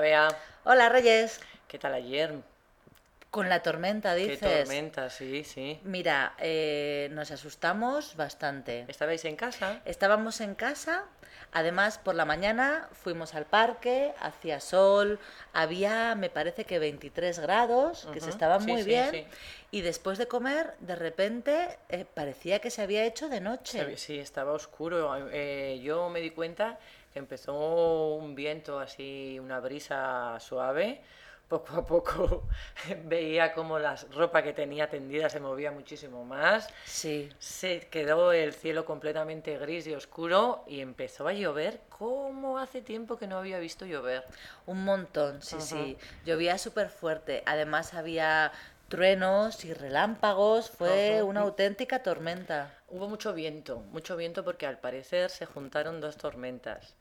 Bea. Hola Reyes. ¿Qué tal ayer? Con la tormenta, dices. Qué tormenta, sí, sí. Mira, eh, nos asustamos bastante. ¿Estabais en casa? Estábamos en casa, además por la mañana fuimos al parque, hacía sol, había me parece que 23 grados, que se estaba sí, muy sí, bien, sí. y después de comer, de repente eh, parecía que se había hecho de noche. Sí, estaba oscuro. Eh, yo me di cuenta que empezó un viento así, una brisa suave. Poco a poco veía como la ropa que tenía tendida se movía muchísimo más. Sí. Se quedó el cielo completamente gris y oscuro y empezó a llover como hace tiempo que no había visto llover. Un montón, sí, sí. Llovía súper fuerte. Además había truenos y relámpagos. Fue Ujú. una auténtica tormenta. Hubo mucho viento, mucho viento porque al parecer se juntaron dos tormentas.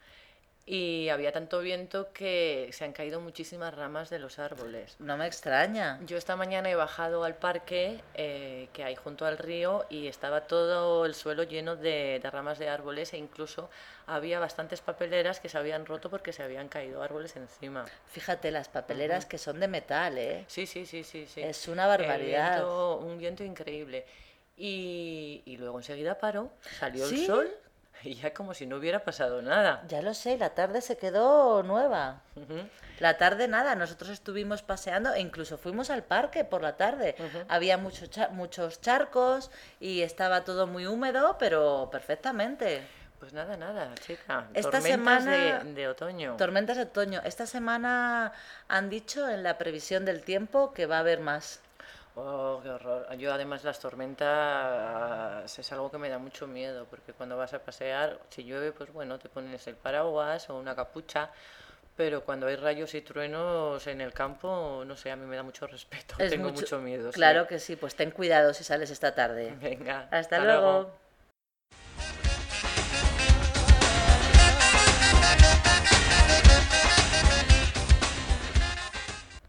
Y había tanto viento que se han caído muchísimas ramas de los árboles. No me extraña. Yo esta mañana he bajado al parque eh, que hay junto al río y estaba todo el suelo lleno de, de ramas de árboles e incluso había bastantes papeleras que se habían roto porque se habían caído árboles encima. Fíjate, las papeleras que son de metal, ¿eh? Sí, sí, sí, sí, sí. Es una barbaridad. viento- un viento increíble. Y, y luego enseguida paró, salió ¿Sí? el sol y ya como si no hubiera pasado nada. Ya lo sé, la tarde se quedó nueva. La tarde nada, nosotros estuvimos paseando e incluso fuimos al parque por la tarde. Había mucho muchos charcos y estaba todo muy húmedo, pero perfectamente. Pues nada, nada, chica. Esta Tormentas semana- de, de otoño. Tormentas de otoño. Esta semana han dicho en la previsión del tiempo que va a haber más. Oh, qué horror. Yo además las tormentas es algo que me da mucho miedo, porque cuando vas a pasear, si llueve, pues bueno, te pones el paraguas o una capucha, pero cuando hay rayos y truenos en el campo, no sé, a mí me da mucho respeto, Es tengo mucho, miedo. sí. Claro que sí, pues ten cuidado si sales esta tarde. Venga. Hasta luego.